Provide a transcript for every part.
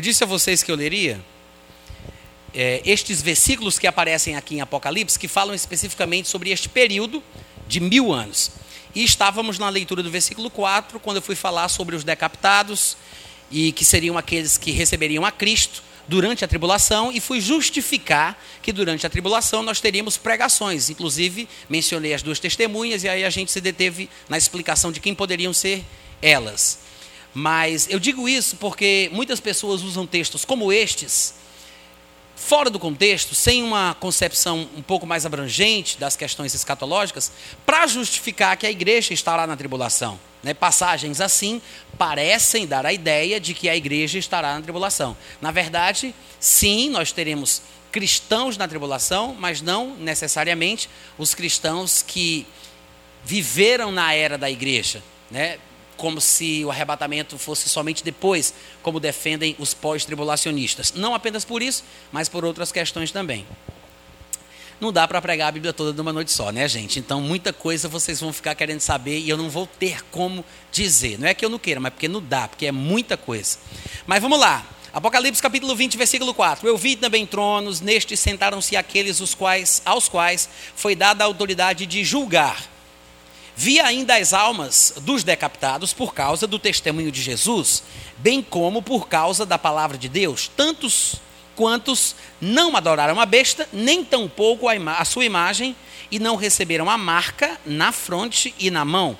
Eu disse a vocês que eu leria é, estes versículos que aparecem aqui em Apocalipse, que falam especificamente sobre este período de mil anos. E estávamos na leitura do versículo 4, quando eu fui falar sobre os decapitados, e que seriam aqueles que receberiam a Cristo durante a tribulação, e fui justificar que durante a tribulação nós teríamos pregações. Inclusive, mencionei as duas testemunhas, e aí a gente se deteve na explicação de quem poderiam ser elas. Mas eu digo isso porque muitas pessoas usam textos como estes fora do contexto, sem uma concepção um pouco mais abrangente das questões escatológicas, para justificar que a igreja estará na tribulação. Né? Passagens assim parecem dar a ideia de que a igreja estará na tribulação. Na verdade, sim, nós teremos cristãos na tribulação, mas não necessariamente os cristãos que viveram na era da igreja. Né? Como se o arrebatamento fosse somente depois, como defendem os pós-tribulacionistas. Não apenas por isso, mas por outras questões também. Não dá para pregar a Bíblia toda numa noite só, né, gente? Então, muita coisa vocês vão ficar querendo saber e eu não vou ter como dizer. Não é que eu não queira, mas porque não dá, porque é muita coisa. Mas vamos lá. Apocalipse capítulo 20, versículo 4. Eu vi também tronos, nestes sentaram-se aqueles os quais, aos quais foi dada a autoridade de julgar Vi ainda as almas dos decapitados por causa do testemunho de Jesus, bem como por causa da palavra de Deus, tantos quantos não adoraram a besta, nem tampouco a, a sua imagem, e não receberam a marca na fronte e na mão,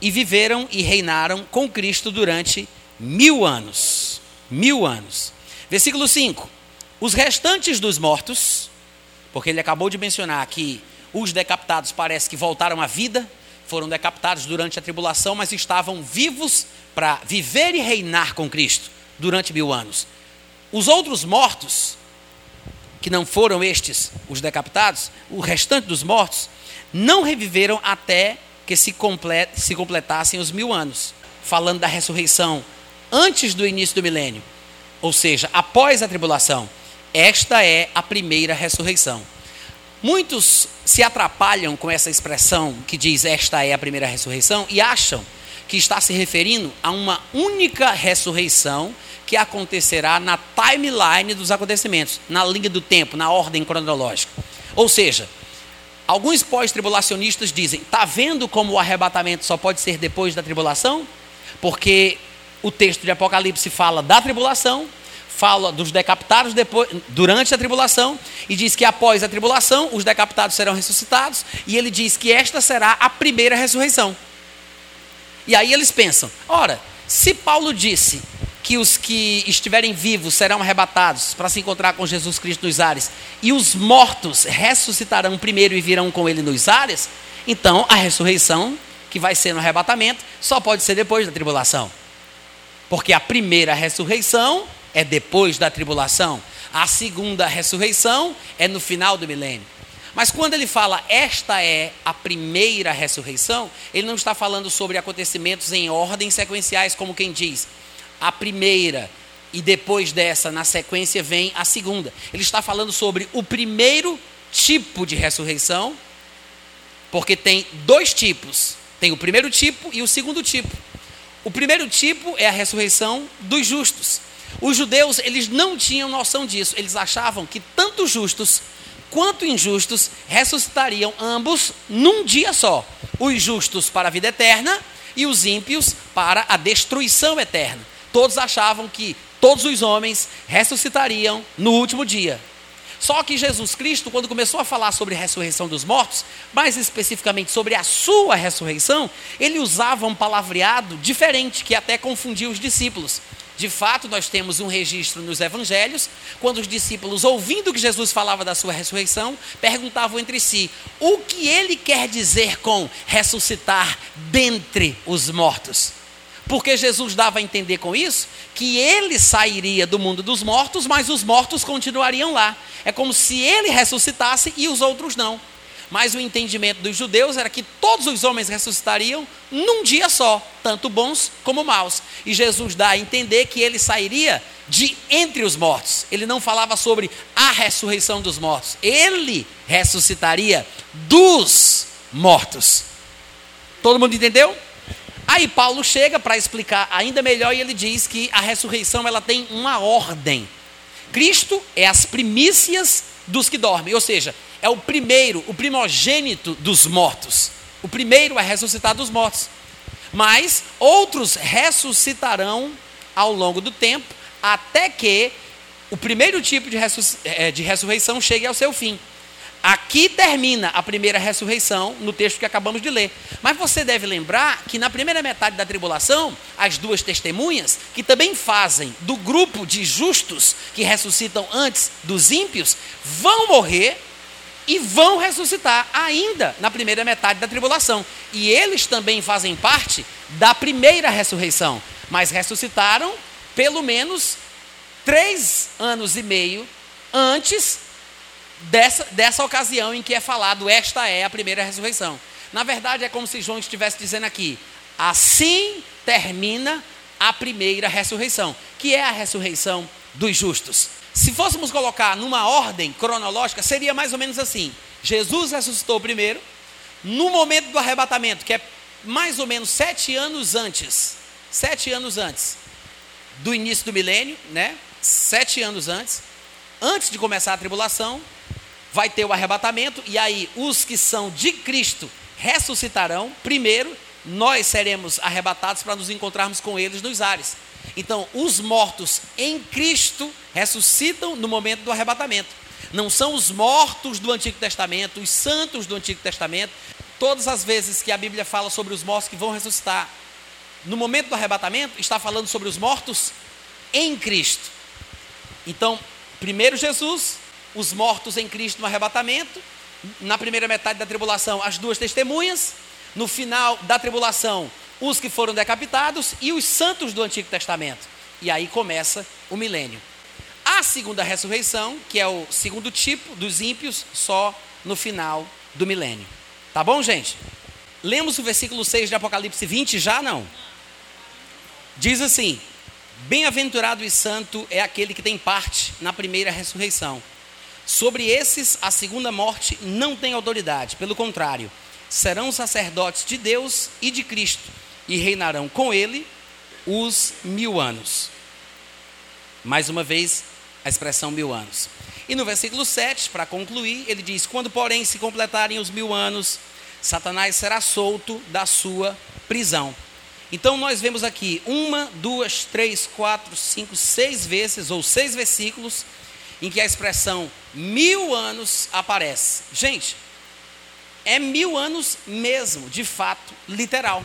e viveram e reinaram com Cristo durante mil anos. Mil anos. Versículo 5: Os restantes dos mortos, porque ele acabou de mencionar que os decapitados parece que voltaram à vida, foram decapitados durante a tribulação, mas estavam vivos para viver e reinar com Cristo durante mil anos. Os outros mortos, que não foram estes os decapitados, o restante dos mortos, não reviveram até que se, se completassem os mil anos. Falando da ressurreição antes do início do milênio, ou seja, após a tribulação. Esta é a primeira ressurreição. Muitos se atrapalham com essa expressão que diz esta é a primeira ressurreição e acham que está se referindo a uma única ressurreição que acontecerá na timeline dos acontecimentos, na linha do tempo, na ordem cronológica. Ou seja, alguns pós-tribulacionistas dizem: está vendo como o arrebatamento só pode ser depois da tribulação? Porque o texto de Apocalipse fala da tribulação fala dos decapitados depois, durante a tribulação e diz que após a tribulação os decapitados serão ressuscitados e ele diz que esta será a primeira ressurreição. E aí eles pensam: ora, se Paulo disse que os que estiverem vivos serão arrebatados para se encontrar com Jesus Cristo nos ares e os mortos ressuscitarão primeiro e virão com ele nos ares, então a ressurreição que vai ser no arrebatamento só pode ser depois da tribulação. Porque a primeira ressurreição é depois da tribulação. A segunda ressurreição é no final do milênio. Mas quando ele fala esta é a primeira ressurreição, ele não está falando sobre acontecimentos em ordem sequenciais, como quem diz a primeira e depois dessa, na sequência, vem a segunda. Ele está falando sobre o primeiro tipo de ressurreição, porque tem dois tipos: tem o primeiro tipo e o segundo tipo. O primeiro tipo é a ressurreição dos justos. Os judeus, eles não tinham noção disso. Eles achavam que tanto justos quanto injustos ressuscitariam ambos num dia só. Os justos para a vida eterna e os ímpios para a destruição eterna. Todos achavam que todos os homens ressuscitariam no último dia. Só que Jesus Cristo, quando começou a falar sobre a ressurreição dos mortos, mais especificamente sobre a sua ressurreição, ele usava um palavreado diferente que até confundia os discípulos. De fato, nós temos um registro nos evangelhos, quando os discípulos, ouvindo que Jesus falava da sua ressurreição, perguntavam entre si: o que ele quer dizer com ressuscitar dentre os mortos? Porque Jesus dava a entender com isso que ele sairia do mundo dos mortos, mas os mortos continuariam lá. É como se ele ressuscitasse e os outros não. Mas o entendimento dos judeus era que todos os homens ressuscitariam num dia só, tanto bons como maus. E Jesus dá a entender que ele sairia de entre os mortos. Ele não falava sobre a ressurreição dos mortos. Ele ressuscitaria dos mortos. Todo mundo entendeu? Aí Paulo chega para explicar ainda melhor e ele diz que a ressurreição ela tem uma ordem. Cristo é as primícias dos que dormem, ou seja, é o primeiro, o primogênito dos mortos. O primeiro a ressuscitar dos mortos. Mas outros ressuscitarão ao longo do tempo, até que o primeiro tipo de, eh, de ressurreição chegue ao seu fim. Aqui termina a primeira ressurreição, no texto que acabamos de ler. Mas você deve lembrar que na primeira metade da tribulação, as duas testemunhas, que também fazem do grupo de justos que ressuscitam antes dos ímpios, vão morrer e vão ressuscitar ainda na primeira metade da tribulação. E eles também fazem parte da primeira ressurreição, mas ressuscitaram pelo menos três anos e meio antes dessa, dessa ocasião em que é falado, esta é a primeira ressurreição. Na verdade, é como se João estivesse dizendo aqui: assim termina a primeira ressurreição, que é a ressurreição dos justos. Se fôssemos colocar numa ordem cronológica, seria mais ou menos assim: Jesus ressuscitou primeiro, no momento do arrebatamento, que é mais ou menos sete anos antes, sete anos antes do início do milênio, né? Sete anos antes, antes de começar a tribulação, vai ter o arrebatamento, e aí os que são de Cristo ressuscitarão. Primeiro, nós seremos arrebatados para nos encontrarmos com eles nos ares. Então, os mortos em Cristo ressuscitam no momento do arrebatamento. Não são os mortos do Antigo Testamento, os santos do Antigo Testamento. Todas as vezes que a Bíblia fala sobre os mortos que vão ressuscitar, no momento do arrebatamento, está falando sobre os mortos em Cristo. Então, primeiro Jesus, os mortos em Cristo no arrebatamento, na primeira metade da tribulação, as duas testemunhas, no final da tribulação, os que foram decapitados e os santos do Antigo Testamento. E aí começa o milênio. A segunda ressurreição, que é o segundo tipo dos ímpios, só no final do milênio. Tá bom, gente? Lemos o versículo 6 de Apocalipse 20 já não? Diz assim: Bem-aventurado e santo é aquele que tem parte na primeira ressurreição. Sobre esses, a segunda morte não tem autoridade, pelo contrário, serão sacerdotes de Deus e de Cristo, e reinarão com ele os mil anos. Mais uma vez, a expressão mil anos. E no versículo 7, para concluir, ele diz: Quando, porém, se completarem os mil anos, Satanás será solto da sua prisão. Então, nós vemos aqui uma, duas, três, quatro, cinco, seis vezes, ou seis versículos, em que a expressão mil anos aparece. Gente, é mil anos mesmo, de fato, literal.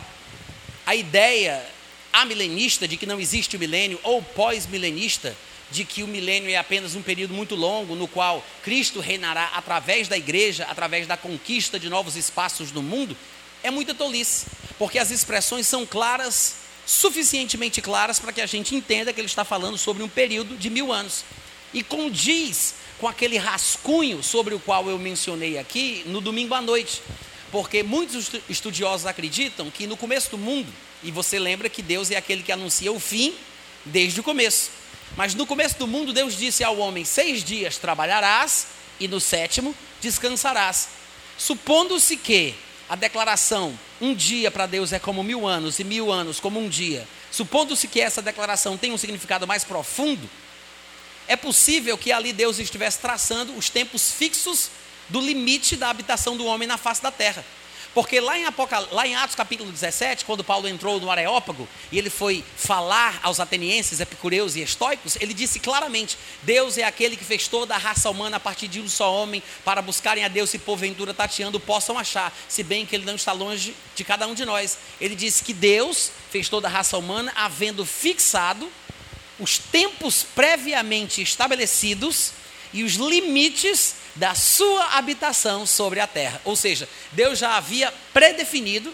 A ideia amilenista de que não existe o milênio, ou pós-milenista, de que o milênio é apenas um período muito longo no qual Cristo reinará através da igreja, através da conquista de novos espaços no mundo, é muita tolice, porque as expressões são claras, suficientemente claras para que a gente entenda que ele está falando sobre um período de mil anos e condiz com aquele rascunho sobre o qual eu mencionei aqui no domingo à noite. Porque muitos estudiosos acreditam que no começo do mundo, e você lembra que Deus é aquele que anuncia o fim desde o começo. Mas no começo do mundo, Deus disse ao homem: Seis dias trabalharás, e no sétimo descansarás. Supondo-se que a declaração um dia para Deus é como mil anos, e mil anos como um dia, supondo-se que essa declaração tenha um significado mais profundo, é possível que ali Deus estivesse traçando os tempos fixos do limite da habitação do homem na face da terra. Porque lá em, Apocal... lá em Atos capítulo 17, quando Paulo entrou no Areópago e ele foi falar aos atenienses, epicureus e estoicos, ele disse claramente: Deus é aquele que fez toda a raça humana a partir de um só homem, para buscarem a Deus e porventura tateando possam achar, se bem que ele não está longe de cada um de nós. Ele disse que Deus fez toda a raça humana, havendo fixado os tempos previamente estabelecidos e os limites da sua habitação sobre a terra. Ou seja, Deus já havia predefinido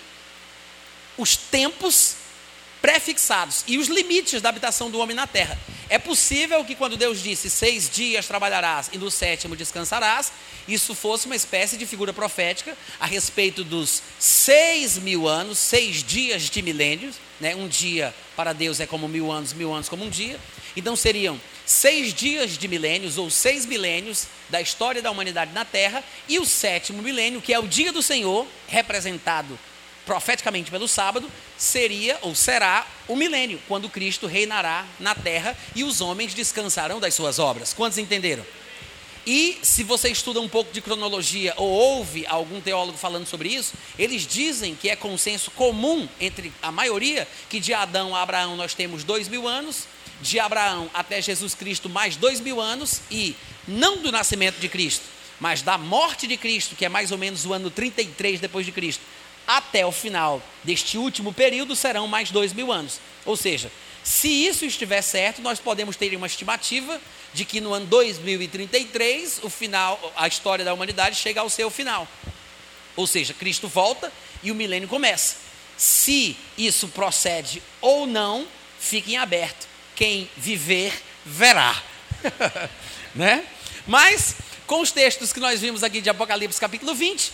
os tempos prefixados e os limites da habitação do homem na terra. É possível que quando Deus disse seis dias trabalharás e no sétimo descansarás, isso fosse uma espécie de figura profética a respeito dos seis mil anos, seis dias de milênios, né? um dia para Deus é como mil anos, mil anos como um dia. Então seriam seis dias de milênios ou seis milênios da história da humanidade na Terra e o sétimo milênio, que é o dia do Senhor, representado profeticamente pelo sábado, seria ou será o milênio, quando Cristo reinará na terra e os homens descansarão das suas obras. Quantos entenderam? E se você estuda um pouco de cronologia ou ouve algum teólogo falando sobre isso, eles dizem que é consenso comum entre a maioria que de Adão a Abraão nós temos dois mil anos, de Abraão até Jesus Cristo mais dois mil anos, e não do nascimento de Cristo, mas da morte de Cristo, que é mais ou menos o ano 33 depois de Cristo, até o final deste último período serão mais dois mil anos. Ou seja, se isso estiver certo, nós podemos ter uma estimativa de que no ano 2033 o final, a história da humanidade chega ao seu final. Ou seja, Cristo volta e o milênio começa. Se isso procede ou não, fique em aberto. Quem viver verá. né? Mas com os textos que nós vimos aqui de Apocalipse capítulo 20,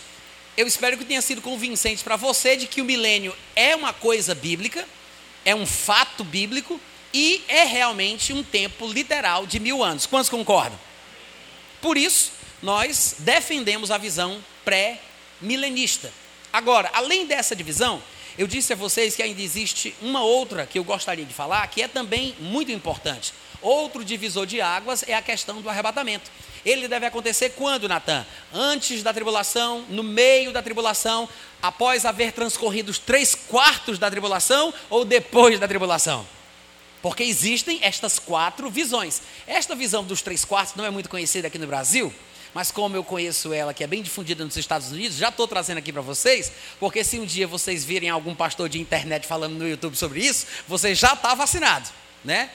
eu espero que tenha sido convincente para você de que o milênio é uma coisa bíblica é um fato bíblico e é realmente um tempo literal de mil anos. Quantos concordam? Por isso, nós defendemos a visão pré-milenista. Agora, além dessa divisão, eu disse a vocês que ainda existe uma outra que eu gostaria de falar, que é também muito importante. Outro divisor de águas é a questão do arrebatamento. Ele deve acontecer quando, Natan? Antes da tribulação, no meio da tribulação, após haver transcorrido os três quartos da tribulação ou depois da tribulação? Porque existem estas quatro visões. Esta visão dos três quartos não é muito conhecida aqui no Brasil, mas como eu conheço ela, que é bem difundida nos Estados Unidos, já estou trazendo aqui para vocês, porque se um dia vocês virem algum pastor de internet falando no YouTube sobre isso, você já está vacinado, né?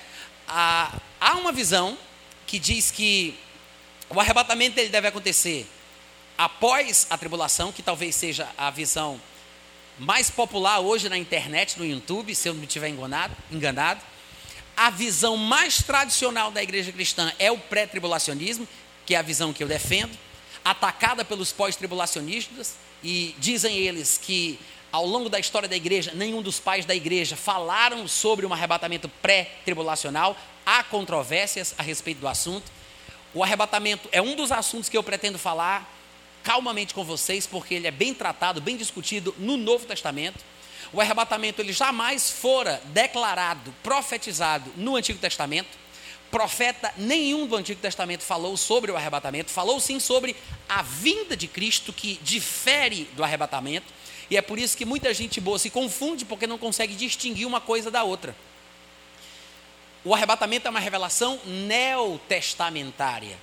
há, uma visão que diz que o arrebatamento ele deve acontecer após a tribulação, que talvez seja a visão mais popular hoje na internet, no YouTube, se eu não me estiver enganado, enganado. A visão mais tradicional da igreja cristã é o pré-tribulacionismo, que é a visão que eu defendo, atacada pelos pós-tribulacionistas, e dizem eles que ao longo da história da igreja, nenhum dos pais da igreja falaram sobre um arrebatamento pré-tribulacional. Há controvérsias a respeito do assunto. O arrebatamento é um dos assuntos que eu pretendo falar calmamente com vocês, porque ele é bem tratado, bem discutido no Novo Testamento. O arrebatamento ele jamais fora declarado, profetizado no Antigo Testamento. Profeta nenhum do Antigo Testamento falou sobre o arrebatamento, falou sim sobre a vinda de Cristo que difere do arrebatamento. E é por isso que muita gente boa se confunde porque não consegue distinguir uma coisa da outra. O arrebatamento é uma revelação neotestamentária.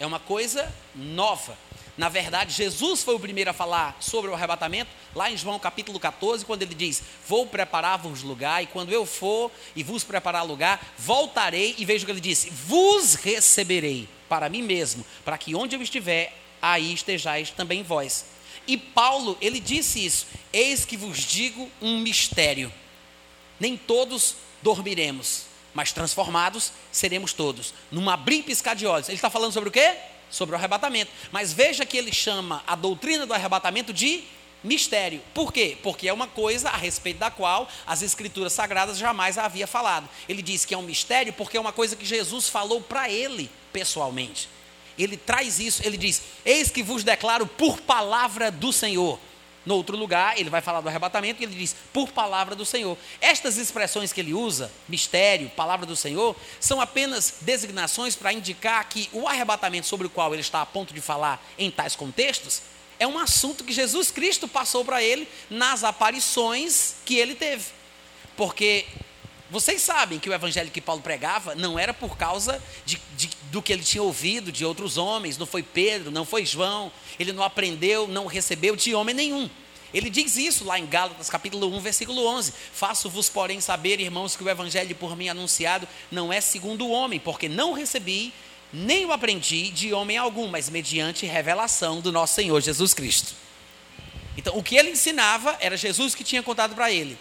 É uma coisa nova. Na verdade, Jesus foi o primeiro a falar sobre o arrebatamento, lá em João capítulo 14, quando ele diz: Vou preparar-vos lugar, e quando eu for e vos preparar lugar, voltarei, e veja o que ele disse: Vos receberei para mim mesmo, para que onde eu estiver, aí estejais também vós. E Paulo, ele disse isso: Eis que vos digo um mistério. Nem todos dormiremos, mas transformados seremos todos. Num abrir e piscar de olhos. Ele está falando sobre o quê? Sobre o arrebatamento. Mas veja que ele chama a doutrina do arrebatamento de mistério. Por quê? Porque é uma coisa a respeito da qual as escrituras sagradas jamais havia falado. Ele diz que é um mistério porque é uma coisa que Jesus falou para ele pessoalmente ele traz isso, ele diz: Eis que vos declaro por palavra do Senhor. No outro lugar, ele vai falar do arrebatamento e ele diz, por palavra do Senhor. Estas expressões que ele usa, mistério, palavra do Senhor, são apenas designações para indicar que o arrebatamento sobre o qual ele está a ponto de falar em tais contextos é um assunto que Jesus Cristo passou para ele nas aparições que ele teve. Porque vocês sabem que o evangelho que Paulo pregava não era por causa de, de, do que ele tinha ouvido de outros homens, não foi Pedro, não foi João, ele não aprendeu, não recebeu de homem nenhum. Ele diz isso lá em Gálatas capítulo 1, versículo 11: Faço-vos, porém, saber, irmãos, que o evangelho por mim anunciado não é segundo o homem, porque não recebi, nem o aprendi de homem algum, mas mediante revelação do nosso Senhor Jesus Cristo. Então, o que ele ensinava era Jesus que tinha contado para ele.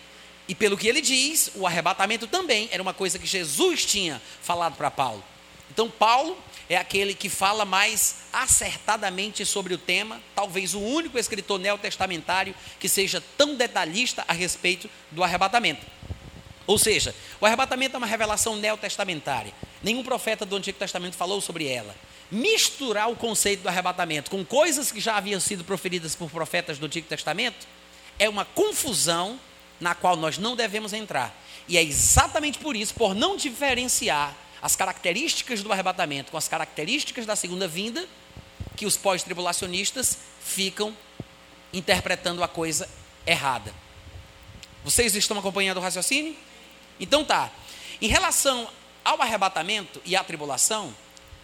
E pelo que ele diz, o arrebatamento também era uma coisa que Jesus tinha falado para Paulo. Então, Paulo é aquele que fala mais acertadamente sobre o tema, talvez o único escritor neotestamentário que seja tão detalhista a respeito do arrebatamento. Ou seja, o arrebatamento é uma revelação neotestamentária. Nenhum profeta do Antigo Testamento falou sobre ela. Misturar o conceito do arrebatamento com coisas que já haviam sido proferidas por profetas do Antigo Testamento é uma confusão na qual nós não devemos entrar. E é exatamente por isso, por não diferenciar as características do arrebatamento com as características da segunda vinda, que os pós-tribulacionistas ficam interpretando a coisa errada. Vocês estão acompanhando o raciocínio? Então tá. Em relação ao arrebatamento e à tribulação,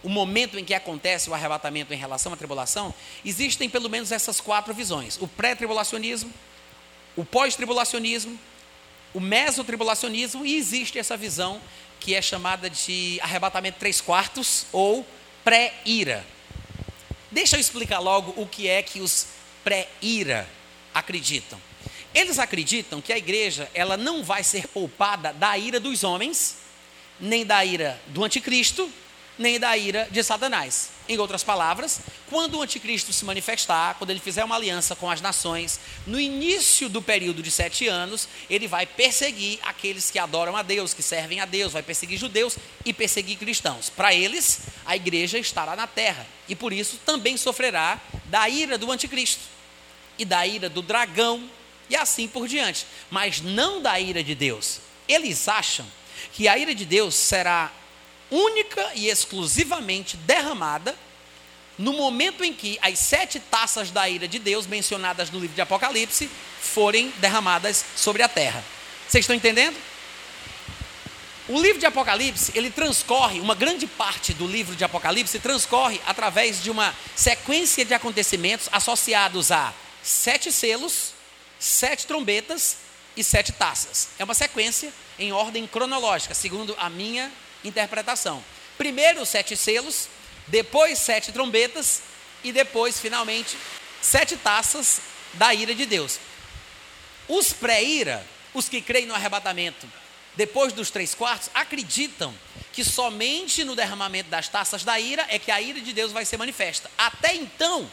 o momento em que acontece o arrebatamento em relação à tribulação, existem pelo menos essas quatro visões: o pré-tribulacionismo, o pós-tribulacionismo, o mesotribulacionismo e existe essa visão que é chamada de arrebatamento três quartos ou pré-ira. Deixa eu explicar logo o que é que os pré-ira acreditam. Eles acreditam que a igreja ela não vai ser poupada da ira dos homens, nem da ira do anticristo, nem da ira de Satanás. Em outras palavras, quando o anticristo se manifestar, quando ele fizer uma aliança com as nações, no início do período de sete anos, ele vai perseguir aqueles que adoram a Deus, que servem a Deus, vai perseguir judeus e perseguir cristãos. Para eles, a igreja estará na terra e por isso também sofrerá da ira do anticristo e da ira do dragão e assim por diante, mas não da ira de Deus. Eles acham que a ira de Deus será única e exclusivamente derramada no momento em que as sete taças da ira de Deus, mencionadas no livro de Apocalipse, forem derramadas sobre a terra. Vocês estão entendendo? O livro de Apocalipse, ele transcorre, uma grande parte do livro de Apocalipse transcorre através de uma sequência de acontecimentos associados a sete selos, sete trombetas e sete taças. É uma sequência em ordem cronológica, segundo a minha interpretação. Primeiro sete selos, depois sete trombetas e depois, finalmente, sete taças da ira de Deus. Os pré-ira, os que creem no arrebatamento, depois dos três quartos, acreditam que somente no derramamento das taças da ira é que a ira de Deus vai ser manifesta. Até então,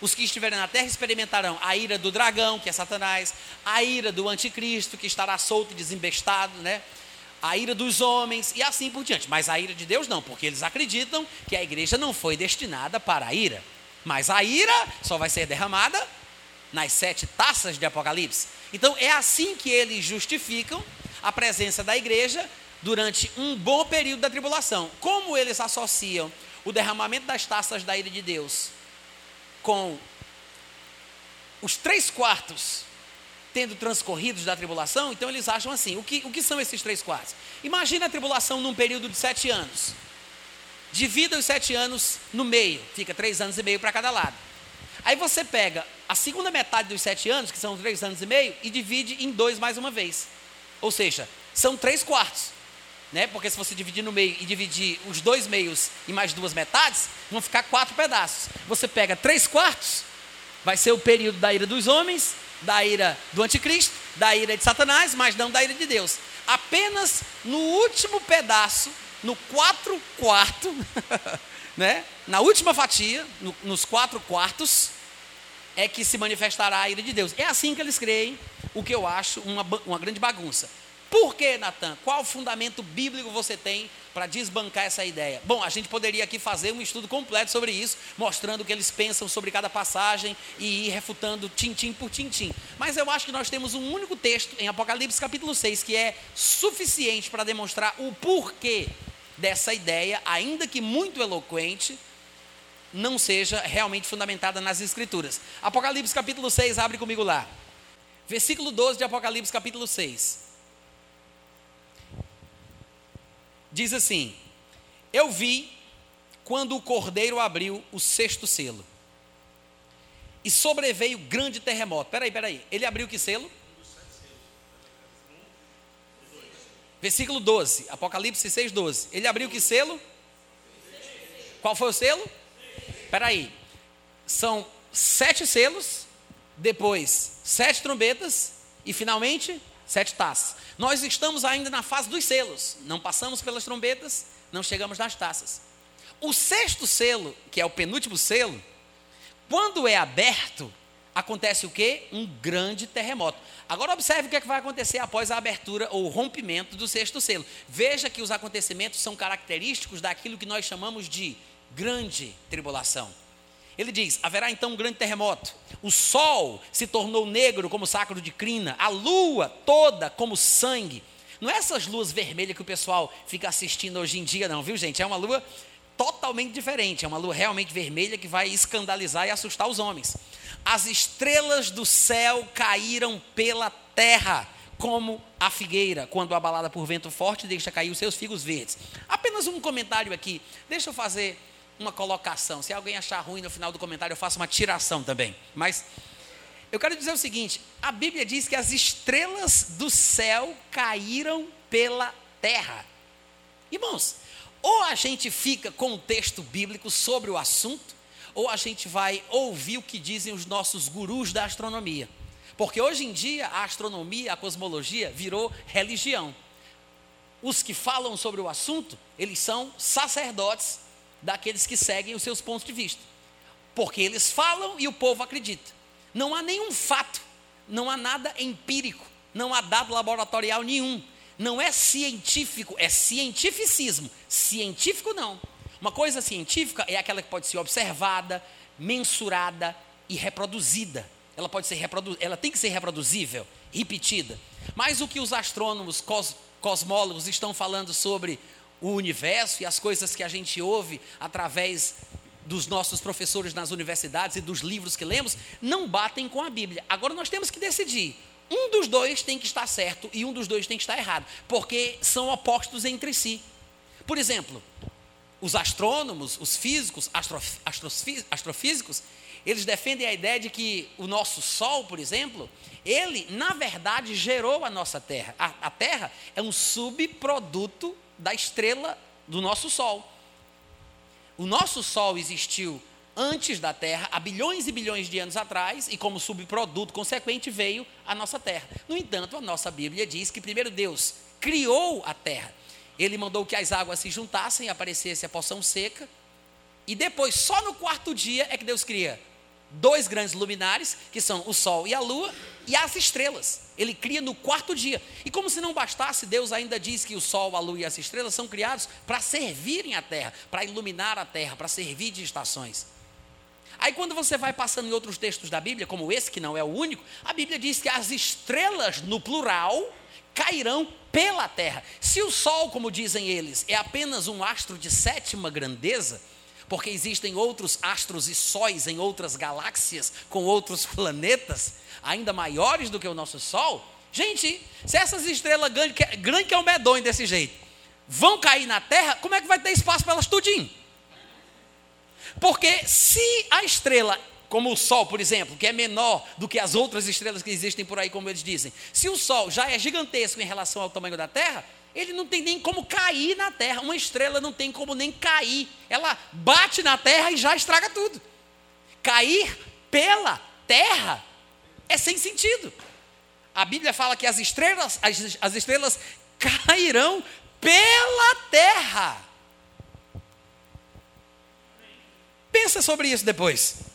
os que estiverem na terra experimentarão a ira do dragão, que é Satanás, a ira do anticristo, que estará solto e desembestado, né? A ira dos homens e assim por diante. Mas a ira de Deus não, porque eles acreditam que a igreja não foi destinada para a ira. Mas a ira só vai ser derramada nas sete taças de Apocalipse. Então é assim que eles justificam a presença da igreja durante um bom período da tribulação. Como eles associam o derramamento das taças da ira de Deus com os três quartos tendo transcorrido da tribulação, então eles acham assim: o que, o que são esses três quartos? Imagina a tribulação num período de sete anos. Divida os sete anos no meio, fica três anos e meio para cada lado. Aí você pega a segunda metade dos sete anos, que são três anos e meio, e divide em dois mais uma vez. Ou seja, são três quartos. Né? Porque se você dividir no meio e dividir os dois meios em mais duas metades, vão ficar quatro pedaços. Você pega três quartos, vai ser o período da ira dos homens, da ira do anticristo, da ira de Satanás, mas não da ira de Deus. Apenas no último pedaço, no quatro quarto, né? na última fatia, no, nos quatro quartos, é que se manifestará a ira de Deus. É assim que eles creem, o que eu acho uma, uma grande bagunça. Por que, Natan? Qual fundamento bíblico você tem para desbancar essa ideia? Bom, a gente poderia aqui fazer um estudo completo sobre isso, mostrando o que eles pensam sobre cada passagem e ir refutando tintim por tintim. Mas eu acho que nós temos um único texto em Apocalipse capítulo 6 que é suficiente para demonstrar o porquê dessa ideia, ainda que muito eloquente, não seja realmente fundamentada nas Escrituras. Apocalipse capítulo 6, abre comigo lá. Versículo 12 de Apocalipse capítulo 6. Diz assim: Eu vi quando o cordeiro abriu o sexto selo. E sobreveio grande terremoto. Peraí, peraí. Ele abriu que selo? Versículo 12, Apocalipse 6, 12. Ele abriu que selo? Qual foi o selo? Peraí. São sete selos, depois sete trombetas e finalmente sete taças. Nós estamos ainda na fase dos selos, não passamos pelas trombetas, não chegamos nas taças. O sexto selo, que é o penúltimo selo, quando é aberto, acontece o quê? Um grande terremoto. Agora observe o que, é que vai acontecer após a abertura ou rompimento do sexto selo. Veja que os acontecimentos são característicos daquilo que nós chamamos de grande tribulação. Ele diz: haverá então um grande terremoto. O sol se tornou negro como sacro de crina, a lua toda como sangue. Não é essas luas vermelhas que o pessoal fica assistindo hoje em dia, não, viu, gente? É uma lua totalmente diferente. É uma lua realmente vermelha que vai escandalizar e assustar os homens. As estrelas do céu caíram pela terra, como a figueira, quando abalada por vento forte, deixa cair os seus figos verdes. Apenas um comentário aqui. Deixa eu fazer uma colocação. Se alguém achar ruim no final do comentário, eu faço uma tiração também. Mas eu quero dizer o seguinte: a Bíblia diz que as estrelas do céu caíram pela terra. Irmãos, ou a gente fica com o texto bíblico sobre o assunto, ou a gente vai ouvir o que dizem os nossos gurus da astronomia. Porque hoje em dia a astronomia, a cosmologia virou religião. Os que falam sobre o assunto, eles são sacerdotes daqueles que seguem os seus pontos de vista. Porque eles falam e o povo acredita. Não há nenhum fato, não há nada empírico, não há dado laboratorial nenhum. Não é científico, é cientificismo. Científico não. Uma coisa científica é aquela que pode ser observada, mensurada e reproduzida. Ela pode ser reprodu ela tem que ser reproduzível, repetida. Mas o que os astrônomos, cos cosmólogos estão falando sobre o universo e as coisas que a gente ouve através dos nossos professores nas universidades e dos livros que lemos, não batem com a Bíblia. Agora nós temos que decidir. Um dos dois tem que estar certo e um dos dois tem que estar errado, porque são opostos entre si. Por exemplo, os astrônomos, os físicos, astrof, astrofísicos, eles defendem a ideia de que o nosso Sol, por exemplo, ele, na verdade, gerou a nossa Terra. A, a Terra é um subproduto da estrela do nosso Sol. O nosso Sol existiu antes da Terra, há bilhões e bilhões de anos atrás, e como subproduto consequente veio a nossa Terra. No entanto, a nossa Bíblia diz que primeiro Deus criou a Terra. Ele mandou que as águas se juntassem aparecesse a porção seca. E depois, só no quarto dia, é que Deus cria dois grandes luminares, que são o Sol e a Lua, e as estrelas. Ele cria no quarto dia. E como se não bastasse, Deus ainda diz que o Sol, a Lua e as estrelas são criados para servirem a terra, para iluminar a terra, para servir de estações. Aí quando você vai passando em outros textos da Bíblia, como esse, que não é o único, a Bíblia diz que as estrelas, no plural, cairão pela terra. Se o Sol, como dizem eles, é apenas um astro de sétima grandeza, porque existem outros astros e sóis em outras galáxias, com outros planetas, ainda maiores do que o nosso Sol. Gente, se essas estrelas grandes, grande que é um medonho desse jeito, vão cair na Terra, como é que vai ter espaço para elas tudinho? Porque se a estrela, como o Sol, por exemplo, que é menor do que as outras estrelas que existem por aí, como eles dizem, se o Sol já é gigantesco em relação ao tamanho da Terra, ele não tem nem como cair na terra. Uma estrela não tem como nem cair. Ela bate na terra e já estraga tudo. Cair pela terra é sem sentido. A Bíblia fala que as estrelas, as, as estrelas cairão pela terra. Pensa sobre isso depois.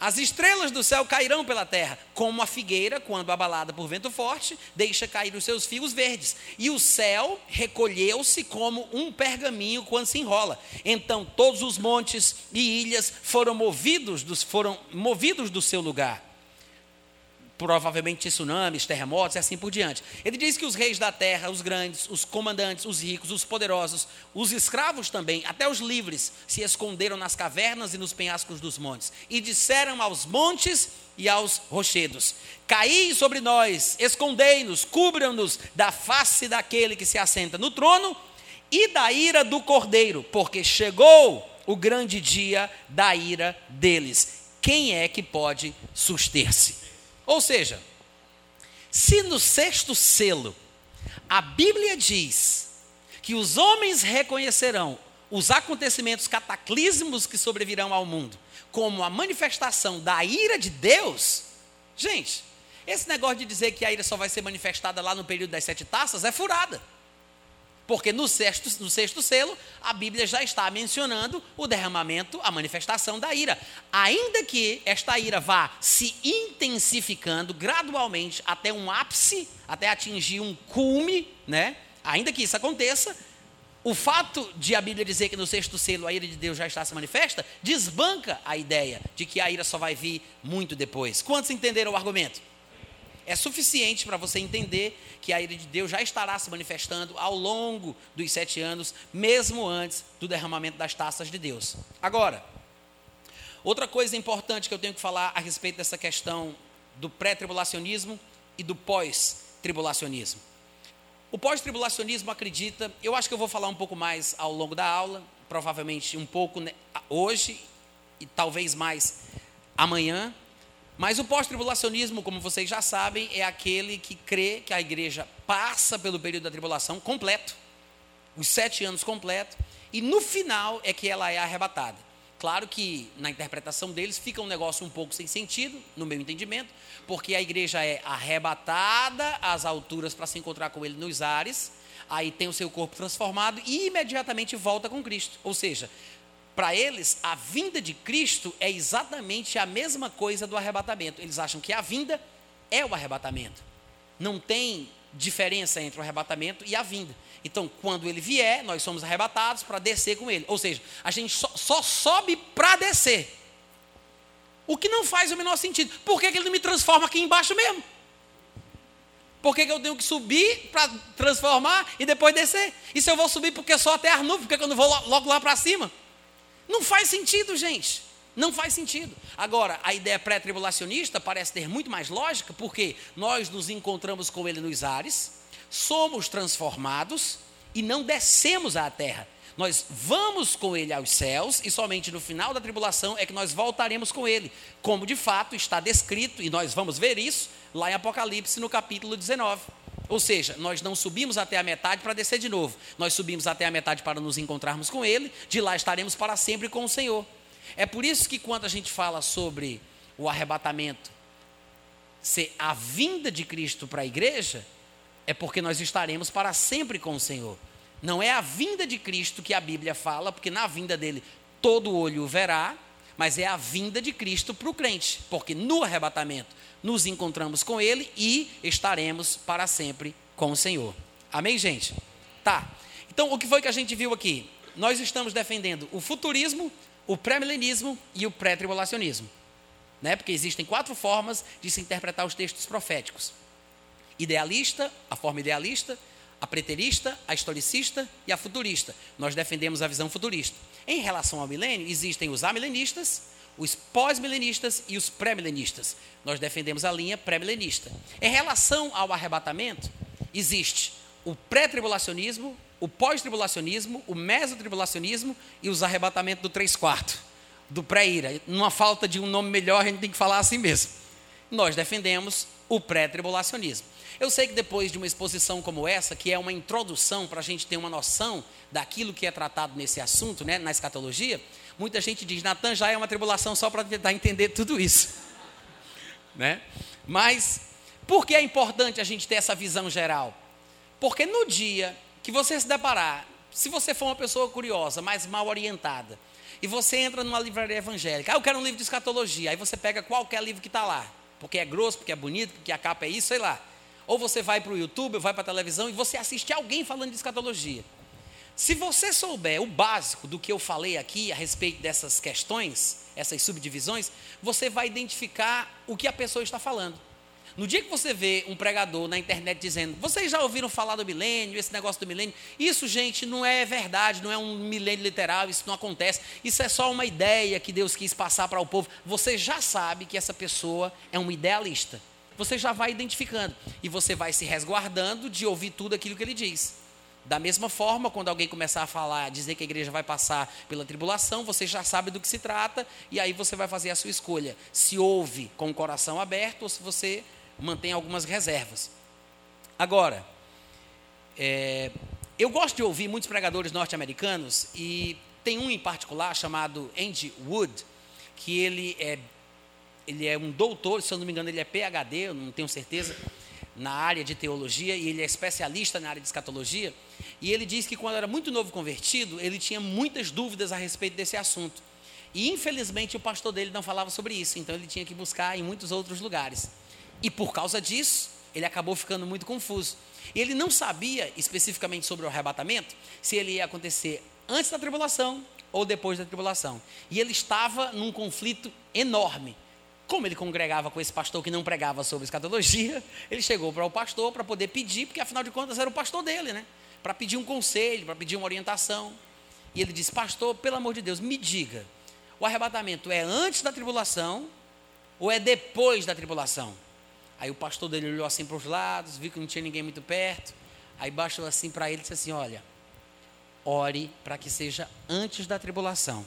As estrelas do céu cairão pela terra, como a figueira, quando abalada por vento forte, deixa cair os seus fios verdes. E o céu recolheu-se como um pergaminho quando se enrola. Então todos os montes e ilhas foram movidos, dos, foram movidos do seu lugar provavelmente tsunamis, terremotos e assim por diante. Ele diz que os reis da terra, os grandes, os comandantes, os ricos, os poderosos, os escravos também, até os livres, se esconderam nas cavernas e nos penhascos dos montes e disseram aos montes e aos rochedos: Caí sobre nós, escondei-nos, cubram-nos da face daquele que se assenta no trono e da ira do cordeiro, porque chegou o grande dia da ira deles. Quem é que pode suster-se? Ou seja, se no sexto selo a Bíblia diz que os homens reconhecerão os acontecimentos cataclísmicos que sobrevirão ao mundo como a manifestação da ira de Deus, gente, esse negócio de dizer que a ira só vai ser manifestada lá no período das sete taças é furada. Porque no sexto, no sexto selo, a Bíblia já está mencionando o derramamento, a manifestação da ira. Ainda que esta ira vá se intensificando gradualmente até um ápice, até atingir um cume, né? Ainda que isso aconteça, O fato de a Bíblia dizer que no sexto selo a ira de Deus já está se manifesta, desbanca a ideia de que a ira só vai vir muito depois. Quantos entenderam o argumento? É suficiente para você entender que a ira de Deus já estará se manifestando ao longo dos sete anos, mesmo antes do derramamento das taças de Deus. Agora, outra coisa importante que eu tenho que falar a respeito dessa questão do pré-tribulacionismo e do pós-tribulacionismo. O pós-tribulacionismo acredita, eu acho que eu vou falar um pouco mais ao longo da aula, provavelmente um pouco hoje e talvez mais amanhã, mas o pós-tribulacionismo, como vocês já sabem, é aquele que crê que a igreja passa pelo período da tribulação completo, os sete anos completo, e no final é que ela é arrebatada. Claro que na interpretação deles fica um negócio um pouco sem sentido, no meu entendimento, porque a igreja é arrebatada às alturas para se encontrar com ele nos ares, aí tem o seu corpo transformado e imediatamente volta com Cristo. Ou seja, para eles, a vinda de Cristo é exatamente a mesma coisa do arrebatamento. Eles acham que a vinda é o arrebatamento. Não tem diferença entre o arrebatamento e a vinda. Então, quando ele vier, nós somos arrebatados para descer com ele. Ou seja, a gente só, só sobe para descer. O que não faz o menor sentido. Por que, que ele não me transforma aqui embaixo mesmo? Por que, que eu tenho que subir para transformar e depois descer? E se eu vou subir porque só até as nuvens, por que, que eu não vou logo lá para cima? Não faz sentido, gente. Não faz sentido. Agora, a ideia pré-tribulacionista parece ter muito mais lógica, porque nós nos encontramos com ele nos ares, somos transformados e não descemos à terra. Nós vamos com ele aos céus e somente no final da tribulação é que nós voltaremos com ele, como de fato está descrito, e nós vamos ver isso lá em Apocalipse no capítulo 19. Ou seja, nós não subimos até a metade para descer de novo. Nós subimos até a metade para nos encontrarmos com Ele, de lá estaremos para sempre com o Senhor. É por isso que quando a gente fala sobre o arrebatamento ser a vinda de Cristo para a igreja, é porque nós estaremos para sempre com o Senhor. Não é a vinda de Cristo que a Bíblia fala, porque na vinda dele todo olho o verá, mas é a vinda de Cristo para o crente, porque no arrebatamento nos encontramos com Ele e estaremos para sempre com o Senhor. Amém, gente? Tá. Então, o que foi que a gente viu aqui? Nós estamos defendendo o futurismo, o pré-milenismo e o pré-tribulacionismo. Né? Porque existem quatro formas de se interpretar os textos proféticos: idealista, a forma idealista, a preterista, a historicista e a futurista. Nós defendemos a visão futurista. Em relação ao milênio, existem os amilenistas, os pós-milenistas e os pré-milenistas. Nós defendemos a linha pré-milenista. Em relação ao arrebatamento, existe o pré-tribulacionismo, o pós-tribulacionismo, o mesotribulacionismo e os arrebatamentos do 3 quartos, do pré-ira. Numa falta de um nome melhor, a gente tem que falar assim mesmo. Nós defendemos o pré-tribulacionismo. Eu sei que depois de uma exposição como essa, que é uma introdução para a gente ter uma noção daquilo que é tratado nesse assunto, né, na escatologia, muita gente diz, Natan, já é uma tribulação só para tentar entender tudo isso. né? Mas, por que é importante a gente ter essa visão geral? Porque no dia que você se deparar, se você for uma pessoa curiosa, mas mal orientada, e você entra numa livraria evangélica, ah, eu quero um livro de escatologia, aí você pega qualquer livro que está lá, porque é grosso, porque é bonito, porque a capa é isso, sei lá. Ou você vai para o YouTube, ou vai para a televisão e você assiste alguém falando de escatologia. Se você souber o básico do que eu falei aqui a respeito dessas questões, essas subdivisões, você vai identificar o que a pessoa está falando. No dia que você vê um pregador na internet dizendo, vocês já ouviram falar do milênio, esse negócio do milênio? Isso, gente, não é verdade, não é um milênio literal, isso não acontece. Isso é só uma ideia que Deus quis passar para o povo. Você já sabe que essa pessoa é um idealista você já vai identificando. E você vai se resguardando de ouvir tudo aquilo que ele diz. Da mesma forma, quando alguém começar a falar, dizer que a igreja vai passar pela tribulação, você já sabe do que se trata, e aí você vai fazer a sua escolha. Se ouve com o coração aberto ou se você mantém algumas reservas. Agora, é, eu gosto de ouvir muitos pregadores norte-americanos, e tem um em particular chamado Andy Wood, que ele é ele é um doutor, se eu não me engano, ele é PhD, eu não tenho certeza, na área de teologia, e ele é especialista na área de escatologia. E ele diz que quando era muito novo convertido, ele tinha muitas dúvidas a respeito desse assunto. E infelizmente o pastor dele não falava sobre isso, então ele tinha que buscar em muitos outros lugares. E por causa disso, ele acabou ficando muito confuso. Ele não sabia especificamente sobre o arrebatamento, se ele ia acontecer antes da tribulação ou depois da tribulação. E ele estava num conflito enorme. Como ele congregava com esse pastor que não pregava sobre escatologia, ele chegou para o pastor para poder pedir, porque afinal de contas era o pastor dele, né? Para pedir um conselho, para pedir uma orientação. E ele disse: Pastor, pelo amor de Deus, me diga, o arrebatamento é antes da tribulação ou é depois da tribulação? Aí o pastor dele olhou assim para os lados, viu que não tinha ninguém muito perto. Aí baixou assim para ele e disse assim: Olha, ore para que seja antes da tribulação.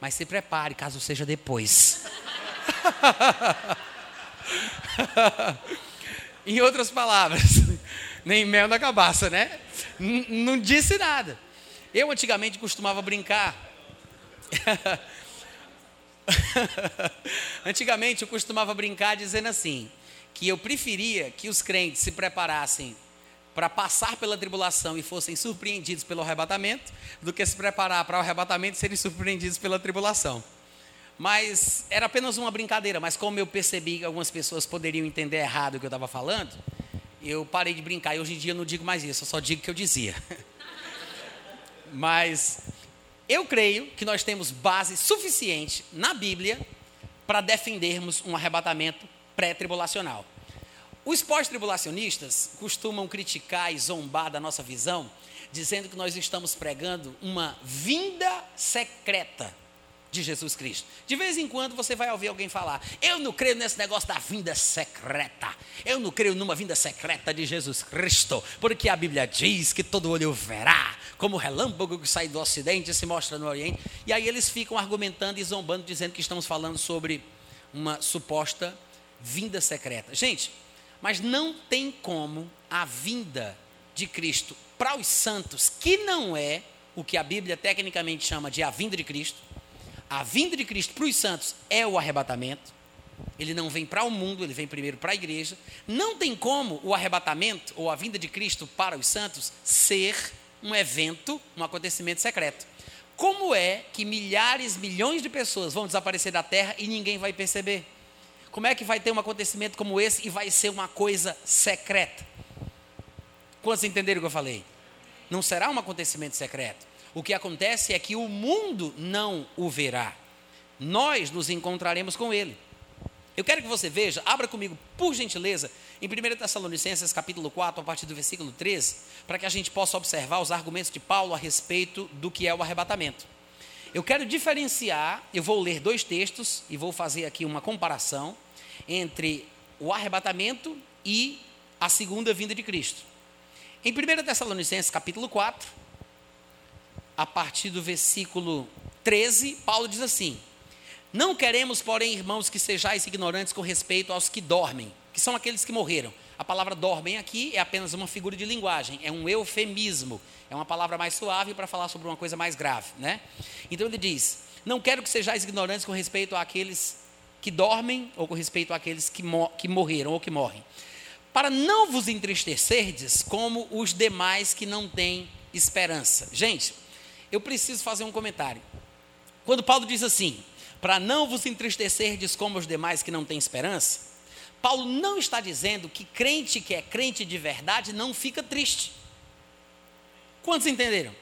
Mas se prepare caso seja depois. em outras palavras, nem mel na cabaça, né? N não disse nada. Eu antigamente costumava brincar. antigamente eu costumava brincar dizendo assim: que eu preferia que os crentes se preparassem para passar pela tribulação e fossem surpreendidos pelo arrebatamento, do que se preparar para o arrebatamento e serem surpreendidos pela tribulação. Mas era apenas uma brincadeira, mas como eu percebi que algumas pessoas poderiam entender errado o que eu estava falando, eu parei de brincar e hoje em dia eu não digo mais isso, eu só digo o que eu dizia. mas eu creio que nós temos base suficiente na Bíblia para defendermos um arrebatamento pré-tribulacional. Os pós-tribulacionistas costumam criticar e zombar da nossa visão, dizendo que nós estamos pregando uma vinda secreta de Jesus Cristo. De vez em quando você vai ouvir alguém falar: Eu não creio nesse negócio da vinda secreta. Eu não creio numa vinda secreta de Jesus Cristo, porque a Bíblia diz que todo olho verá, como o relâmpago que sai do ocidente e se mostra no oriente. E aí eles ficam argumentando e zombando, dizendo que estamos falando sobre uma suposta vinda secreta. Gente, mas não tem como a vinda de Cristo para os santos, que não é o que a Bíblia tecnicamente chama de a vinda de Cristo. A vinda de Cristo para os santos é o arrebatamento. Ele não vem para o mundo, ele vem primeiro para a igreja. Não tem como o arrebatamento ou a vinda de Cristo para os santos ser um evento, um acontecimento secreto. Como é que milhares, milhões de pessoas vão desaparecer da terra e ninguém vai perceber? Como é que vai ter um acontecimento como esse e vai ser uma coisa secreta? Quantos entenderam o que eu falei? Não será um acontecimento secreto. O que acontece é que o mundo não o verá. Nós nos encontraremos com ele. Eu quero que você veja, abra comigo, por gentileza, em 1 Tessalonicenses capítulo 4, a partir do versículo 13, para que a gente possa observar os argumentos de Paulo a respeito do que é o arrebatamento. Eu quero diferenciar, eu vou ler dois textos e vou fazer aqui uma comparação entre o arrebatamento e a segunda vinda de Cristo. Em 1 Tessalonicenses capítulo 4, a partir do versículo 13, Paulo diz assim: Não queremos, porém, irmãos, que sejais ignorantes com respeito aos que dormem, que são aqueles que morreram. A palavra dormem aqui é apenas uma figura de linguagem, é um eufemismo, é uma palavra mais suave para falar sobre uma coisa mais grave, né? Então ele diz: Não quero que sejais ignorantes com respeito àqueles que dormem ou com respeito àqueles que, que morreram ou que morrem, para não vos entristecerdes como os demais que não têm esperança. Gente, eu preciso fazer um comentário. Quando Paulo diz assim, para não vos entristecerdes como os demais que não têm esperança, Paulo não está dizendo que crente que é crente de verdade não fica triste. Quantos entenderam?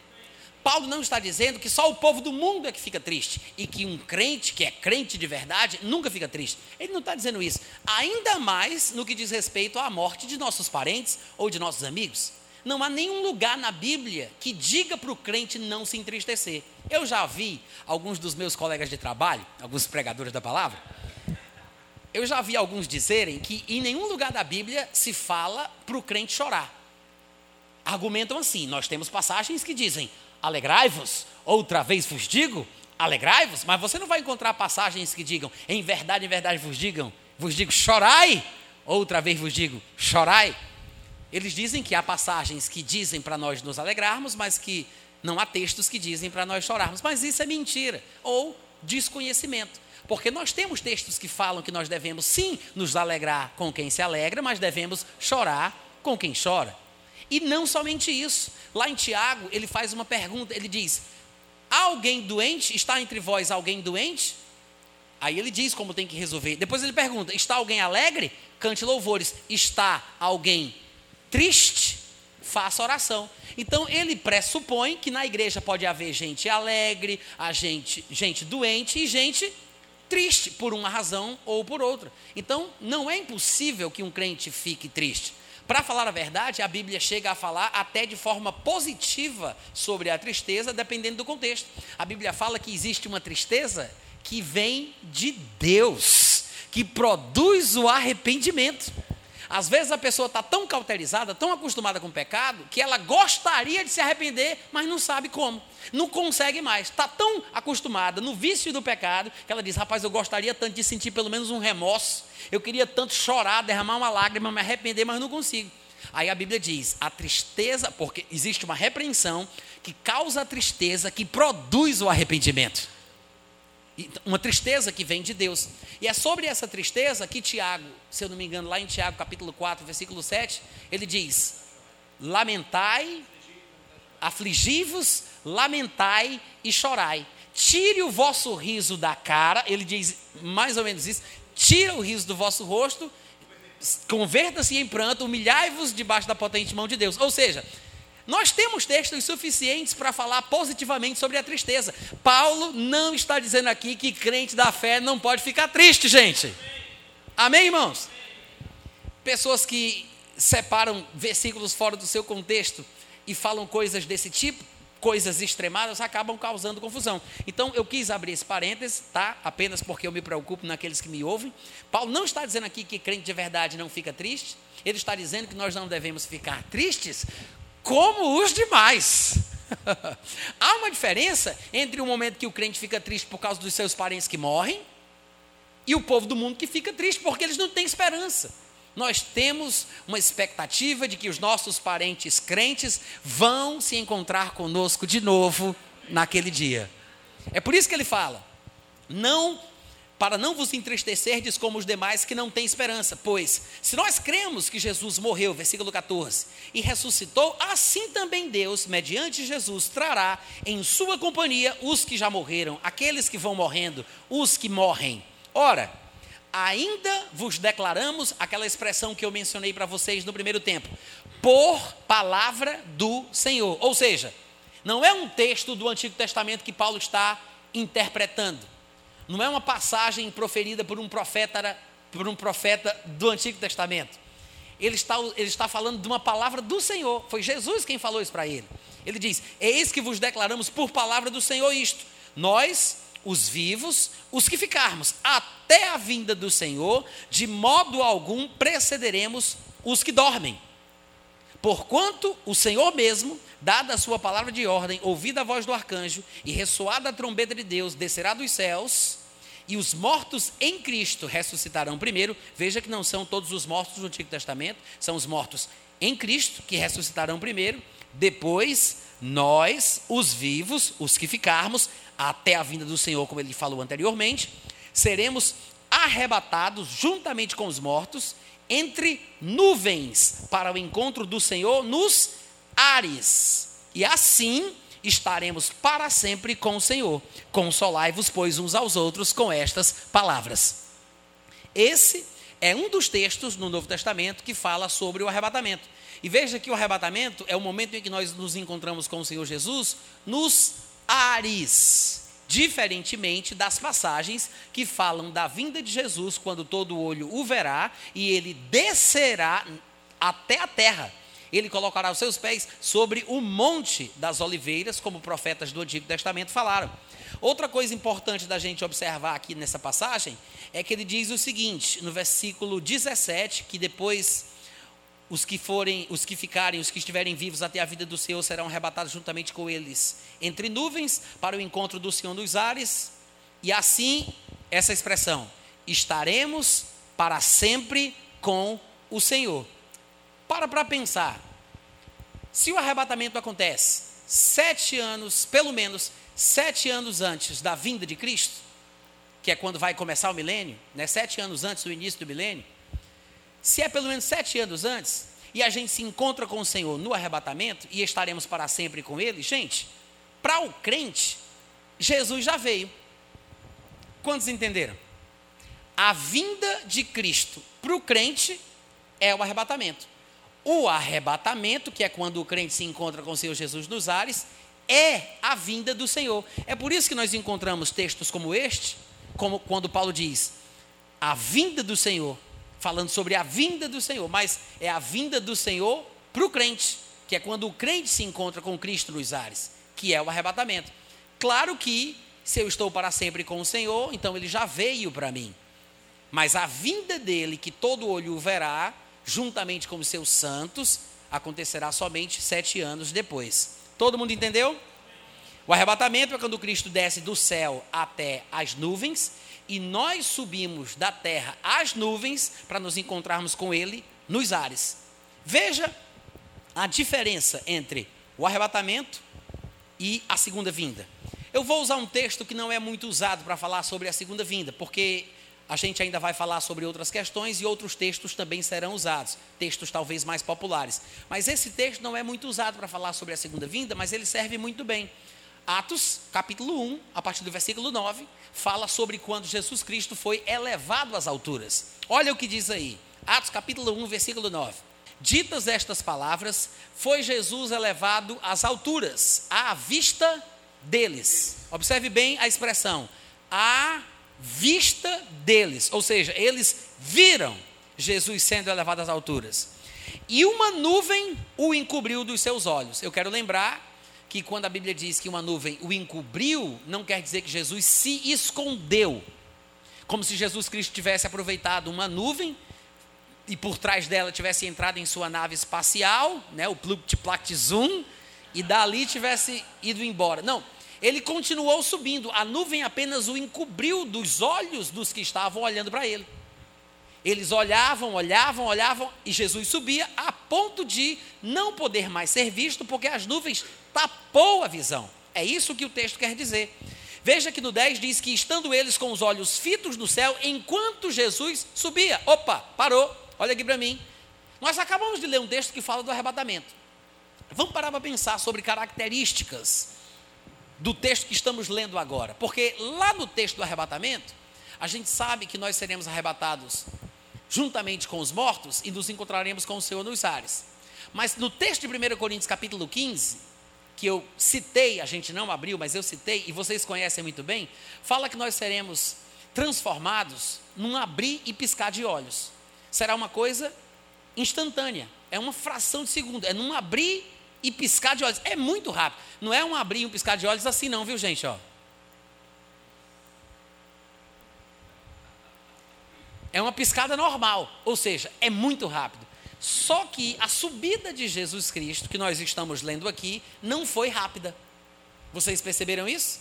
Paulo não está dizendo que só o povo do mundo é que fica triste e que um crente que é crente de verdade nunca fica triste. Ele não está dizendo isso. Ainda mais no que diz respeito à morte de nossos parentes ou de nossos amigos. Não há nenhum lugar na Bíblia que diga para o crente não se entristecer. Eu já vi alguns dos meus colegas de trabalho, alguns pregadores da palavra, eu já vi alguns dizerem que em nenhum lugar da Bíblia se fala para o crente chorar. Argumentam assim: nós temos passagens que dizem, alegrai-vos, outra vez vos digo, alegrai-vos, mas você não vai encontrar passagens que digam, em verdade, em verdade vos digam, vos digo, chorai, outra vez vos digo, chorai. Eles dizem que há passagens que dizem para nós nos alegrarmos, mas que não há textos que dizem para nós chorarmos. Mas isso é mentira ou desconhecimento. Porque nós temos textos que falam que nós devemos sim nos alegrar com quem se alegra, mas devemos chorar com quem chora. E não somente isso. Lá em Tiago, ele faz uma pergunta, ele diz: alguém doente? Está entre vós alguém doente? Aí ele diz como tem que resolver. Depois ele pergunta: está alguém alegre? Cante louvores. Está alguém triste? Faça oração. Então ele pressupõe que na igreja pode haver gente alegre, a gente, gente doente e gente triste por uma razão ou por outra. Então não é impossível que um crente fique triste. Para falar a verdade, a Bíblia chega a falar até de forma positiva sobre a tristeza, dependendo do contexto. A Bíblia fala que existe uma tristeza que vem de Deus, que produz o arrependimento. Às vezes a pessoa está tão cauterizada, tão acostumada com o pecado, que ela gostaria de se arrepender, mas não sabe como. Não consegue mais. Está tão acostumada no vício do pecado, que ela diz: Rapaz, eu gostaria tanto de sentir pelo menos um remorso. Eu queria tanto chorar, derramar uma lágrima, me arrepender, mas não consigo. Aí a Bíblia diz: a tristeza, porque existe uma repreensão que causa a tristeza, que produz o arrependimento. Uma tristeza que vem de Deus. E é sobre essa tristeza que Tiago, se eu não me engano, lá em Tiago capítulo 4, versículo 7, ele diz: Lamentai, afligi-vos, lamentai e chorai. Tire o vosso riso da cara, ele diz mais ou menos isso, tira o riso do vosso rosto, converta-se em pranto, humilhai-vos debaixo da potente mão de Deus. Ou seja, nós temos textos suficientes para falar positivamente sobre a tristeza. Paulo não está dizendo aqui que crente da fé não pode ficar triste, gente. Amém, irmãos? Pessoas que separam versículos fora do seu contexto e falam coisas desse tipo, coisas extremadas, acabam causando confusão. Então, eu quis abrir esse parênteses, tá? Apenas porque eu me preocupo naqueles que me ouvem. Paulo não está dizendo aqui que crente de verdade não fica triste. Ele está dizendo que nós não devemos ficar tristes como os demais. Há uma diferença entre o momento que o crente fica triste por causa dos seus parentes que morrem e o povo do mundo que fica triste porque eles não têm esperança. Nós temos uma expectativa de que os nossos parentes crentes vão se encontrar conosco de novo naquele dia. É por isso que ele fala: não para não vos entristecerdes como os demais que não têm esperança. Pois, se nós cremos que Jesus morreu, versículo 14, e ressuscitou, assim também Deus, mediante Jesus, trará em sua companhia os que já morreram, aqueles que vão morrendo, os que morrem. Ora, ainda vos declaramos aquela expressão que eu mencionei para vocês no primeiro tempo, por palavra do Senhor. Ou seja, não é um texto do Antigo Testamento que Paulo está interpretando não é uma passagem proferida por um profeta, por um profeta do Antigo Testamento. Ele está, ele está falando de uma palavra do Senhor. Foi Jesus quem falou isso para ele. Ele diz: Eis que vos declaramos por palavra do Senhor isto. Nós, os vivos, os que ficarmos até a vinda do Senhor, de modo algum precederemos os que dormem. Porquanto o Senhor mesmo, dada a sua palavra de ordem, ouvida a voz do arcanjo e ressoada a trombeta de Deus, descerá dos céus, e os mortos em Cristo ressuscitarão primeiro. Veja que não são todos os mortos do Antigo Testamento, são os mortos em Cristo que ressuscitarão primeiro. Depois, nós, os vivos, os que ficarmos, até a vinda do Senhor, como ele falou anteriormente, seremos arrebatados juntamente com os mortos entre nuvens para o encontro do Senhor nos ares. E assim estaremos para sempre com o Senhor. Consolai-vos, pois, uns aos outros com estas palavras. Esse é um dos textos no Novo Testamento que fala sobre o arrebatamento. E veja que o arrebatamento é o momento em que nós nos encontramos com o Senhor Jesus nos ares diferentemente das passagens que falam da vinda de Jesus, quando todo olho o verá e ele descerá até a terra. Ele colocará os seus pés sobre o monte das oliveiras, como profetas do Antigo Testamento falaram. Outra coisa importante da gente observar aqui nessa passagem é que ele diz o seguinte, no versículo 17, que depois os que forem, os que ficarem, os que estiverem vivos até a vida do Senhor serão arrebatados juntamente com eles entre nuvens para o encontro do Senhor nos ares. E assim, essa expressão, estaremos para sempre com o Senhor. Para para pensar. Se o arrebatamento acontece sete anos, pelo menos sete anos antes da vinda de Cristo, que é quando vai começar o milênio, né? sete anos antes do início do milênio, se é pelo menos sete anos antes, e a gente se encontra com o Senhor no arrebatamento e estaremos para sempre com Ele, gente, para o crente, Jesus já veio. Quantos entenderam? a vinda de Cristo para o crente é o arrebatamento. O arrebatamento, que é quando o crente se encontra com o Senhor Jesus nos ares, é a vinda do Senhor. É por isso que nós encontramos textos como este, como quando Paulo diz: a vinda do Senhor, falando sobre a vinda do Senhor, mas é a vinda do Senhor para o crente, que é quando o crente se encontra com Cristo nos ares, que é o arrebatamento. Claro que se eu estou para sempre com o Senhor, então ele já veio para mim. Mas a vinda dele, que todo olho verá, juntamente com os seus santos, acontecerá somente sete anos depois. Todo mundo entendeu? O arrebatamento é quando Cristo desce do céu até as nuvens e nós subimos da terra às nuvens para nos encontrarmos com Ele nos ares. Veja a diferença entre o arrebatamento e a segunda vinda. Eu vou usar um texto que não é muito usado para falar sobre a segunda vinda, porque a gente ainda vai falar sobre outras questões e outros textos também serão usados, textos talvez mais populares. Mas esse texto não é muito usado para falar sobre a segunda vinda, mas ele serve muito bem. Atos, capítulo 1, a partir do versículo 9, fala sobre quando Jesus Cristo foi elevado às alturas. Olha o que diz aí. Atos, capítulo 1, versículo 9. Ditas estas palavras, foi Jesus elevado às alturas, à vista deles. Observe bem a expressão. À vista deles. Ou seja, eles viram Jesus sendo elevado às alturas. E uma nuvem o encobriu dos seus olhos. Eu quero lembrar que quando a Bíblia diz que uma nuvem o encobriu, não quer dizer que Jesus se escondeu. Como se Jesus Cristo tivesse aproveitado uma nuvem e por trás dela tivesse entrado em sua nave espacial, né, o Plugt Zoom, e dali tivesse ido embora. Não, ele continuou subindo, a nuvem apenas o encobriu dos olhos dos que estavam olhando para ele. Eles olhavam, olhavam, olhavam, e Jesus subia a ponto de não poder mais ser visto, porque as nuvens tapou a visão. É isso que o texto quer dizer. Veja que no 10 diz que estando eles com os olhos fitos no céu, enquanto Jesus subia. Opa, parou, olha aqui para mim. Nós acabamos de ler um texto que fala do arrebatamento. Vamos parar para pensar sobre características do texto que estamos lendo agora. Porque lá no texto do arrebatamento, a gente sabe que nós seremos arrebatados juntamente com os mortos e nos encontraremos com o Senhor nos ares. Mas no texto de 1 Coríntios capítulo 15, que eu citei, a gente não abriu, mas eu citei, e vocês conhecem muito bem, fala que nós seremos transformados num abrir e piscar de olhos. Será uma coisa instantânea, é uma fração de segundo, é num abrir e piscar de olhos. É muito rápido. Não é um abrir e um piscar de olhos assim, não, viu, gente? Ó. É uma piscada normal, ou seja, é muito rápido. Só que a subida de Jesus Cristo, que nós estamos lendo aqui, não foi rápida. Vocês perceberam isso?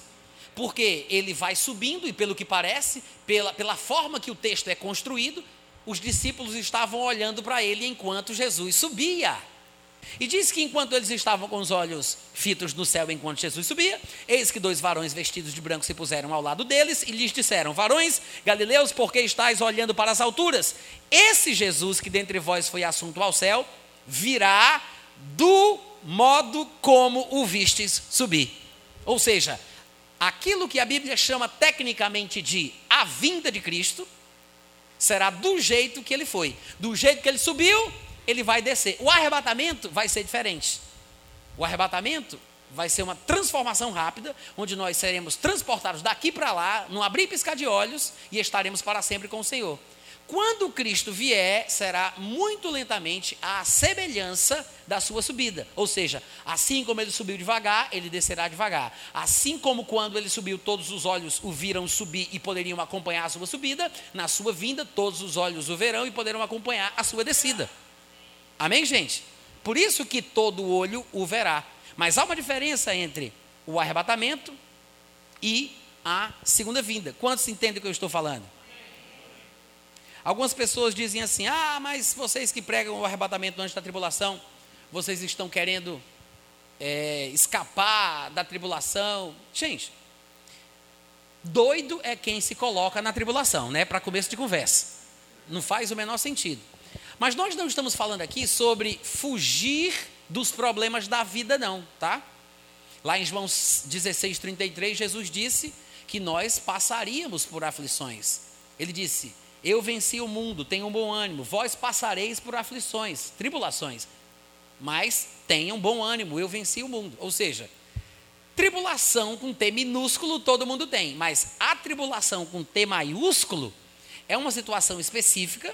Porque ele vai subindo, e pelo que parece, pela, pela forma que o texto é construído, os discípulos estavam olhando para ele enquanto Jesus subia. E diz que enquanto eles estavam com os olhos fitos no céu enquanto Jesus subia, eis que dois varões vestidos de branco se puseram ao lado deles e lhes disseram: Varões galileus, por que estáis olhando para as alturas? Esse Jesus que dentre vós foi assunto ao céu, virá do modo como o vistes subir. Ou seja, aquilo que a Bíblia chama tecnicamente de a vinda de Cristo, será do jeito que ele foi. Do jeito que ele subiu, ele vai descer. O arrebatamento vai ser diferente. O arrebatamento vai ser uma transformação rápida, onde nós seremos transportados daqui para lá, num abrir e piscar de olhos, e estaremos para sempre com o Senhor. Quando Cristo vier, será muito lentamente a semelhança da sua subida. Ou seja, assim como ele subiu devagar, ele descerá devagar. Assim como quando ele subiu, todos os olhos o viram subir e poderiam acompanhar a sua subida, na sua vinda, todos os olhos o verão e poderão acompanhar a sua descida. Amém, gente? Por isso que todo olho o verá. Mas há uma diferença entre o arrebatamento e a segunda vinda. Quantos entendem o que eu estou falando? Algumas pessoas dizem assim: ah, mas vocês que pregam o arrebatamento antes da tribulação, vocês estão querendo é, escapar da tribulação. Gente, doido é quem se coloca na tribulação, né? Para começo de conversa. Não faz o menor sentido. Mas nós não estamos falando aqui sobre fugir dos problemas da vida, não, tá? Lá em João 16, 33, Jesus disse que nós passaríamos por aflições. Ele disse: Eu venci o mundo, tenham bom ânimo. Vós passareis por aflições, tribulações. Mas tenham bom ânimo, eu venci o mundo. Ou seja, tribulação com T minúsculo todo mundo tem, mas a tribulação com T maiúsculo é uma situação específica,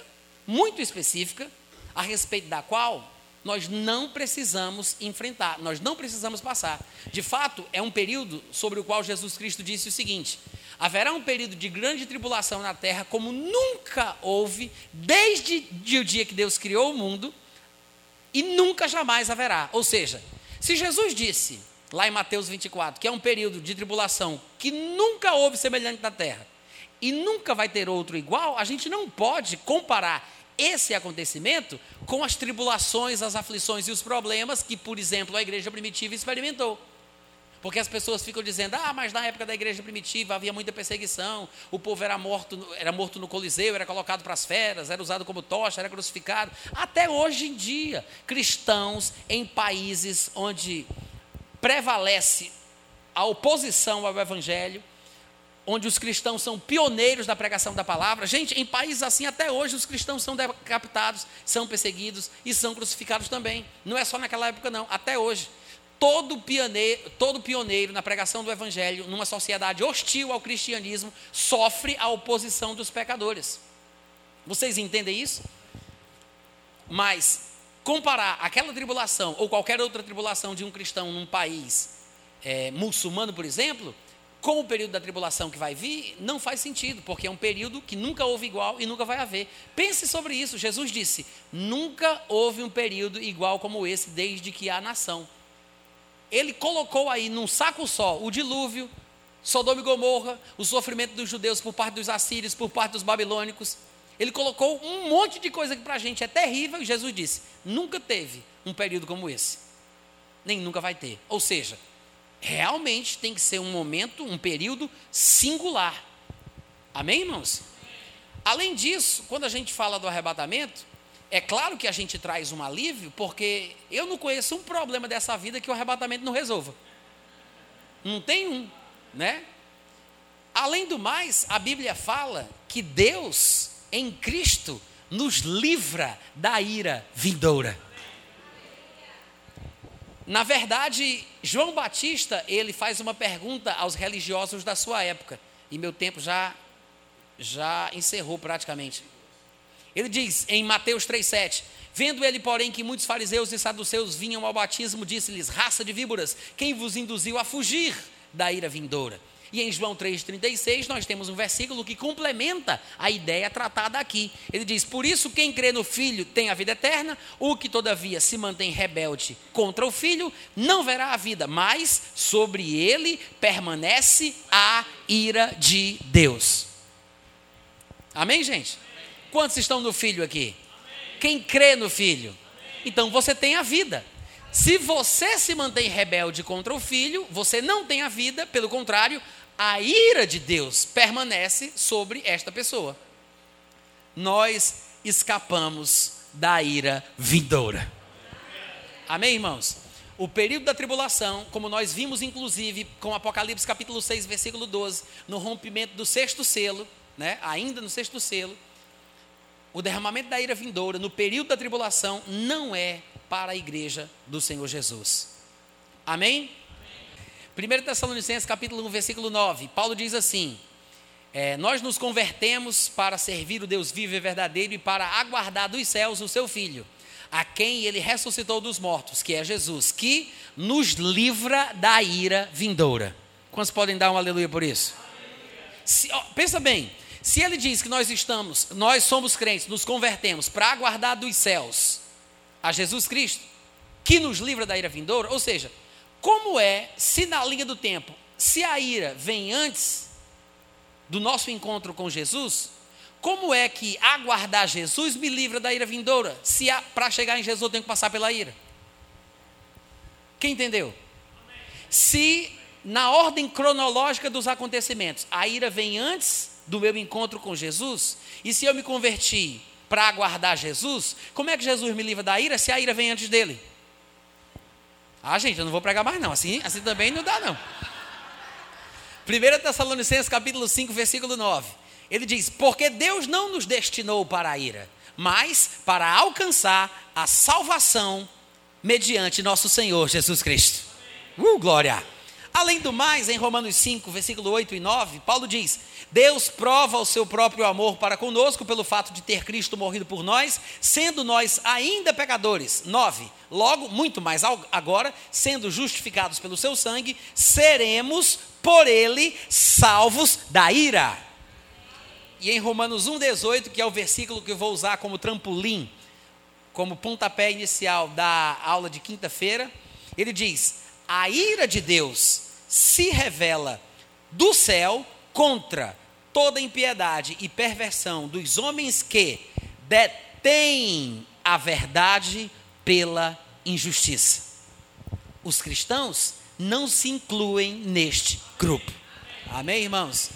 muito específica, a respeito da qual nós não precisamos enfrentar, nós não precisamos passar. De fato, é um período sobre o qual Jesus Cristo disse o seguinte: haverá um período de grande tribulação na terra, como nunca houve, desde o dia que Deus criou o mundo, e nunca jamais haverá. Ou seja, se Jesus disse, lá em Mateus 24, que é um período de tribulação que nunca houve semelhante na terra, e nunca vai ter outro igual, a gente não pode comparar esse acontecimento com as tribulações, as aflições e os problemas que, por exemplo, a igreja primitiva experimentou. Porque as pessoas ficam dizendo: ah, mas na época da igreja primitiva havia muita perseguição, o povo era morto, era morto no Coliseu, era colocado para as feras, era usado como tocha, era crucificado. Até hoje em dia, cristãos em países onde prevalece a oposição ao evangelho, onde os cristãos são pioneiros da pregação da palavra. Gente, em países assim, até hoje, os cristãos são decapitados, são perseguidos e são crucificados também. Não é só naquela época, não, até hoje. Todo pioneiro, todo pioneiro na pregação do evangelho, numa sociedade hostil ao cristianismo, sofre a oposição dos pecadores. Vocês entendem isso? Mas comparar aquela tribulação ou qualquer outra tribulação de um cristão num país é, muçulmano, por exemplo, com o período da tribulação que vai vir, não faz sentido, porque é um período que nunca houve igual e nunca vai haver. Pense sobre isso. Jesus disse: nunca houve um período igual como esse desde que há nação. Ele colocou aí num saco só o dilúvio, Sodoma e Gomorra, o sofrimento dos judeus por parte dos assírios, por parte dos babilônicos. Ele colocou um monte de coisa que para a gente é terrível, e Jesus disse: nunca teve um período como esse, nem nunca vai ter. Ou seja, realmente tem que ser um momento, um período singular. Amém, irmãos? Além disso, quando a gente fala do arrebatamento, é claro que a gente traz um alívio, porque eu não conheço um problema dessa vida que o arrebatamento não resolva. Não tem um, né? Além do mais, a Bíblia fala que Deus, em Cristo, nos livra da ira vindoura. Na verdade, João Batista, ele faz uma pergunta aos religiosos da sua época, e meu tempo já já encerrou praticamente. Ele diz em Mateus 3:7: Vendo ele, porém, que muitos fariseus e saduceus vinham ao batismo, disse-lhes: Raça de víboras, quem vos induziu a fugir da ira vindoura? E em João 3,36 nós temos um versículo que complementa a ideia tratada aqui. Ele diz: Por isso, quem crê no Filho tem a vida eterna, o que todavia se mantém rebelde contra o Filho não verá a vida, mas sobre ele permanece a ira de Deus. Amém, gente? Quantos estão no Filho aqui? Quem crê no Filho? Então você tem a vida. Se você se mantém rebelde contra o filho, você não tem a vida, pelo contrário, a ira de Deus permanece sobre esta pessoa. Nós escapamos da ira vindoura. Amém, irmãos? O período da tribulação, como nós vimos inclusive com Apocalipse capítulo 6, versículo 12, no rompimento do sexto selo, né? Ainda no sexto selo, o derramamento da ira vindoura no período da tribulação não é para a igreja do Senhor Jesus. Amém? 1 Tessalonicenses capítulo 1, versículo 9, Paulo diz assim: é, Nós nos convertemos para servir o Deus vivo e verdadeiro e para aguardar dos céus o seu Filho, a quem ele ressuscitou dos mortos, que é Jesus, que nos livra da ira vindoura. Quantos podem dar um aleluia por isso? Se, ó, pensa bem, se ele diz que nós estamos, nós somos crentes, nos convertemos para aguardar dos céus a Jesus Cristo, que nos livra da ira vindoura, ou seja, como é, se na linha do tempo, se a ira vem antes do nosso encontro com Jesus, como é que aguardar Jesus me livra da ira vindoura? Se para chegar em Jesus eu tenho que passar pela ira. Quem entendeu? Se na ordem cronológica dos acontecimentos, a ira vem antes do meu encontro com Jesus, e se eu me converti para aguardar Jesus, como é que Jesus me livra da ira se a ira vem antes dele? Ah, gente, eu não vou pregar mais não. Assim, assim também não dá não. 1 Tessalonicenses capítulo 5, versículo 9. Ele diz: Porque Deus não nos destinou para a ira, mas para alcançar a salvação mediante nosso Senhor Jesus Cristo. Uh, glória! Além do mais, em Romanos 5, versículo 8 e 9, Paulo diz: Deus prova o seu próprio amor para conosco pelo fato de ter Cristo morrido por nós, sendo nós ainda pecadores. 9. Logo, muito mais agora, sendo justificados pelo seu sangue, seremos por ele salvos da ira. E em Romanos 1,18, que é o versículo que eu vou usar como trampolim, como pontapé inicial da aula de quinta-feira, ele diz: A ira de Deus se revela do céu contra toda impiedade e perversão dos homens que detêm a verdade pela injustiça. Os cristãos não se incluem neste grupo. Amém, irmãos?